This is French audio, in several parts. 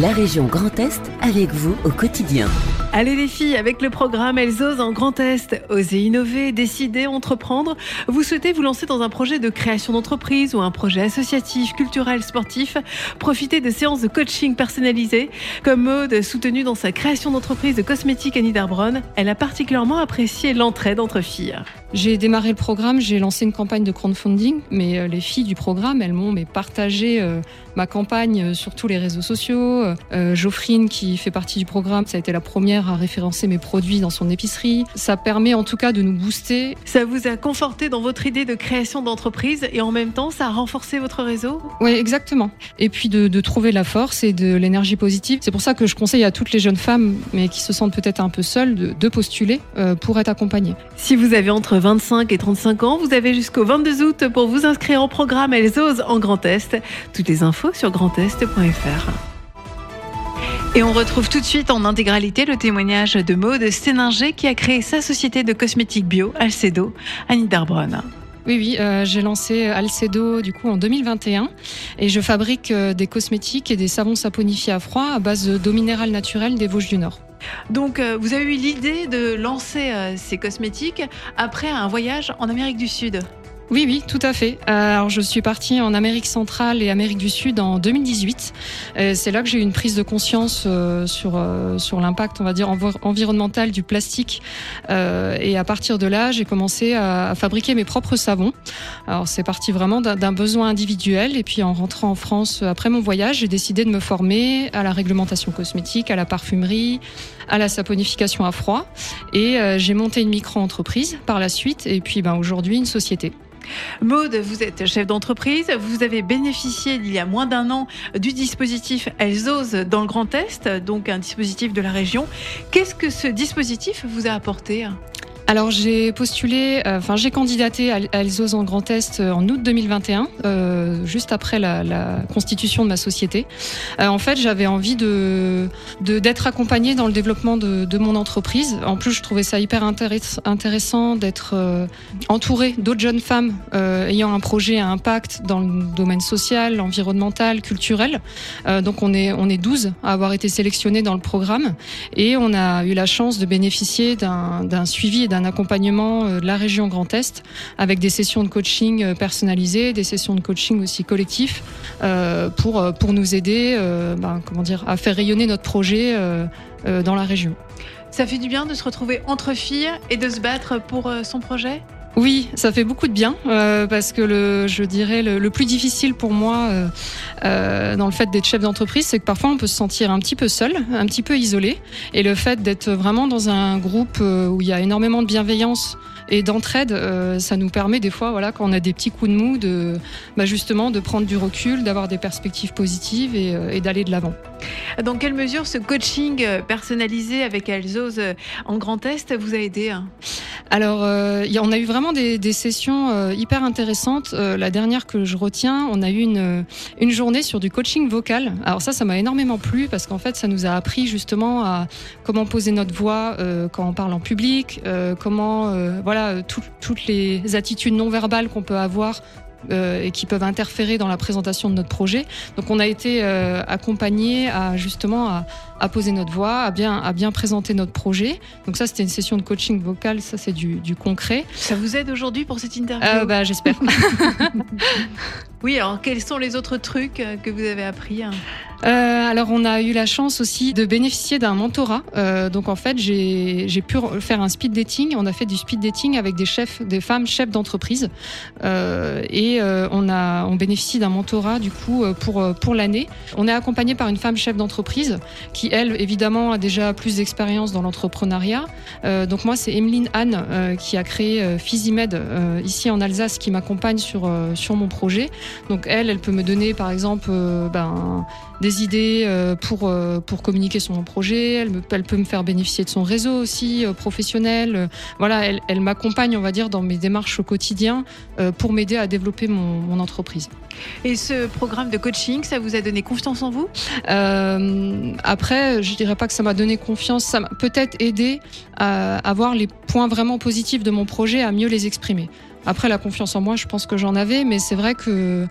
La région Grand Est avec vous au quotidien. Allez les filles, avec le programme Elles osent en Grand Est, osez innover, décider, entreprendre. Vous souhaitez vous lancer dans un projet de création d'entreprise ou un projet associatif, culturel, sportif? Profitez de séances de coaching personnalisées. Comme mode soutenue dans sa création d'entreprise de cosmétiques Annie Darbronne, elle a particulièrement apprécié l'entraide entre filles. J'ai démarré le programme, j'ai lancé une campagne de crowdfunding, mais euh, les filles du programme, elles m'ont partagé euh, ma campagne euh, sur tous les réseaux sociaux. Geoffrine, qui fait partie du programme, ça a été la première à référencer mes produits dans son épicerie. Ça permet en tout cas de nous booster. Ça vous a conforté dans votre idée de création d'entreprise et en même temps, ça a renforcé votre réseau? Oui, exactement. Et puis de, de trouver la force et de l'énergie positive. C'est pour ça que je conseille à toutes les jeunes femmes, mais qui se sentent peut-être un peu seules, de, de postuler pour être accompagnées. Si vous avez entre 25 et 35 ans. Vous avez jusqu'au 22 août pour vous inscrire au programme Elles osent en Grand Est. Toutes les infos sur grandest.fr. Et on retrouve tout de suite en intégralité le témoignage de Maude Sténinger qui a créé sa société de cosmétiques bio, Alcedo, Annie Darbronne. Oui, oui, euh, j'ai lancé Alcedo du coup en 2021 et je fabrique euh, des cosmétiques et des savons saponifiés à froid à base d'eau minérale naturelle des Vosges du Nord. Donc, euh, vous avez eu l'idée de lancer euh, ces cosmétiques après un voyage en Amérique du Sud. Oui, oui, tout à fait. Euh, alors, je suis partie en Amérique centrale et Amérique du Sud en 2018. C'est là que j'ai eu une prise de conscience euh, sur euh, sur l'impact, on va dire, environnemental du plastique. Et à partir de là, j'ai commencé à fabriquer mes propres savons. Alors, c'est parti vraiment d'un besoin individuel. Et puis, en rentrant en France après mon voyage, j'ai décidé de me former à la réglementation cosmétique, à la parfumerie, à la saponification à froid. Et j'ai monté une micro-entreprise par la suite. Et puis, ben, aujourd'hui, une société. Maude, vous êtes chef d'entreprise. Vous avez bénéficié il y a moins d'un an du dispositif Elles dans le Grand Est, donc un dispositif de la région. Qu'est-ce que ce dispositif vous a apporté? Alors j'ai postulé, euh, enfin j'ai candidaté à Elsos en Grand Est euh, en août 2021, euh, juste après la, la, constitution de ma société. Euh, en fait, j'avais envie de d'être accompagnée dans le développement de, de, mon entreprise. En plus, je trouvais ça hyper intéressant d'être entourée d'autres jeunes femmes ayant un projet à impact dans le domaine social, environnemental, culturel. donc on est on est 12 à avoir été sélectionnés dans le programme et on a eu la chance de bénéficier d'un suivi et d'un un accompagnement euh, de la région Grand Est avec des sessions de coaching euh, personnalisées, des sessions de coaching aussi collectifs euh, pour, nous aider ben, à faire rayonner notre projet dans la région. Ça fait du bien de se retrouver entre filles et de se battre pour son projet? Oui, ça fait beaucoup de bien euh, parce que le, je dirais le, plus difficile pour moi euh, euh, dans le fait d'être chef d'entreprise, c'est que parfois on peut se sentir un petit peu seul, un petit peu isolé, et le fait d'être vraiment dans un groupe où il y a énormément de bienveillance et d'entraide, ça nous permet des fois, voilà, quand on a des petits coups de mou, de bah justement de prendre du recul, d'avoir des perspectives positives et, et d'aller de l'avant. Dans quelle mesure ce coaching personnalisé avec Elzos en Grand Est vous a aidé Alors, on a eu vraiment des, des sessions euh, hyper intéressantes. Euh, la dernière que je retiens, on a eu une, une journée sur du coaching vocal. Alors ça, ça m'a énormément plu parce qu'en fait, ça nous a appris justement à comment poser notre voix euh, quand on parle en public, comment, voilà, toutes les attitudes non verbales qu'on peut avoir euh, et qui peuvent interférer dans la présentation de notre projet. Donc on a été euh, accompagné à justement à, à, poser notre voix, à bien, à bien présenter notre projet. Donc ça c'était une session de coaching vocal, ça c'est du, du, concret. Ça vous aide aujourd'hui pour cette interview euh, bah, J'espère. oui, alors quels sont les autres trucs euh, que vous avez appris hein? Euh, alors on a eu la chance aussi de bénéficier d'un mentorat. Euh, donc en fait j'ai pu faire un speed dating. On a fait du speed dating avec des chefs, des femmes chefs d'entreprise, euh, et on a on bénéficie d'un mentorat du coup pour pour l'année. On est accompagné par une femme chef d'entreprise qui elle évidemment a déjà plus d'expérience dans l'entrepreneuriat. donc moi c'est Emeline Anne qui a créé Physimed ici en Alsace qui m'accompagne sur sur mon projet. Donc elle elle peut me donner par exemple ben des idées euh, pour, euh, pour communiquer sur mon projet. Elle, me, elle peut me faire bénéficier de son réseau aussi euh, professionnel. Voilà, elle, elle m'accompagne, on va dire, dans mes démarches au quotidien pour m'aider à développer mon, mon, entreprise. Et ce programme de coaching, ça vous a donné confiance en vous? Euh, Après, je dirais pas que ça m'a donné confiance. Ça m'a peut-être aidé à, à voir les points vraiment positifs de mon projet, à mieux les exprimer. Après, la confiance en moi, je pense que j'en avais, mais c'est vrai que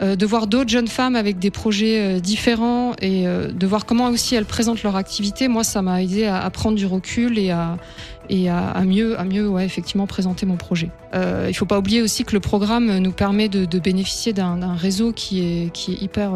de voir d'autres jeunes femmes avec des projets différents et de voir comment aussi elles présentent leur activité, moi, ça m'a aidé à, prendre du recul et à, et à, mieux, à mieux ouais, effectivement présenter mon projet. Euh, il ne faut pas oublier aussi que le programme nous permet de, bénéficier d'un réseau qui est, qui est hyper,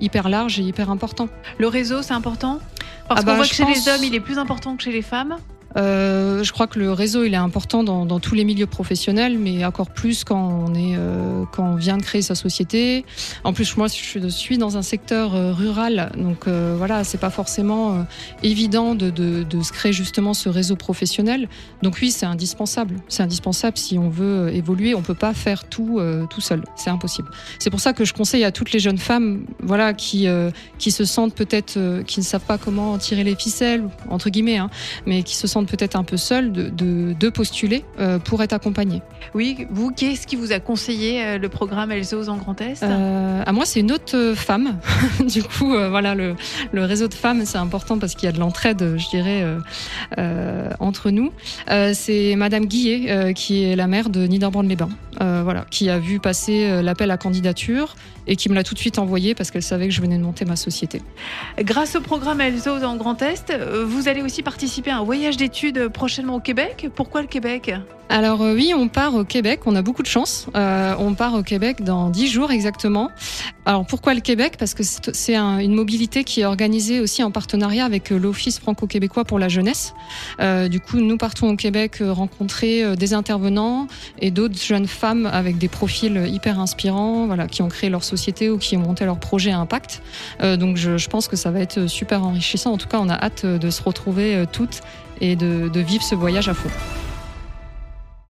hyper large et hyper important. Le réseau, c'est important? Parce ah qu'on bah, voit que chez les hommes, il est plus important que chez les femmes euh, je crois que le réseau il est important dans, tous les milieux professionnels, mais encore plus quand on est euh, quand on vient de créer sa société. En plus, moi, je suis dans un secteur euh, rural, donc voilà, c'est pas forcément évident de, de, de, se créer justement ce réseau professionnel. Donc oui, c'est indispensable. C'est indispensable si on veut évoluer. On peut pas faire tout tout seul. C'est impossible. C'est pour ça que je conseille à toutes les jeunes femmes, voilà, qui qui se sentent peut-être, qui ne savent pas comment tirer les ficelles entre guillemets, hein, mais qui se sentent peut-être un peu seul de, de, postuler euh, pour être accompagné. Oui, vous, qu'est-ce qui vous a conseillé euh, le programme Elsos en Grand Est? Euh, À moi, c'est une autre femme. du coup, voilà, le, le, réseau de femmes, c'est important parce qu'il y a de l'entraide, je dirais, entre nous. c'est Madame Guillet, qui est la mère de Niederborn-les-Bains, voilà, qui a vu passer l'appel à candidature et qui me l'a tout de suite envoyé parce qu'elle savait que je venais de monter ma société. Grâce au programme Elsos en Grand Est, vous allez aussi participer à un voyage d'études prochainement au Québec. Pourquoi le Québec? Alors euh, oui, on part au Québec, on a beaucoup de chance. Euh, on part au Québec dans dix jours exactement. Alors pourquoi le Québec? Parce que c'est une mobilité qui est organisée aussi en partenariat avec euh, l'Office franco-québécois pour la jeunesse. du coup, nous partons au Québec rencontrer des intervenants et d'autres jeunes femmes avec des profils hyper inspirants, voilà, qui ont créé leur société ou qui ont monté leur projet à impact. donc je pense que ça va être super enrichissant. En tout cas, on a hâte de se retrouver toutes et de, vivre ce voyage à fond.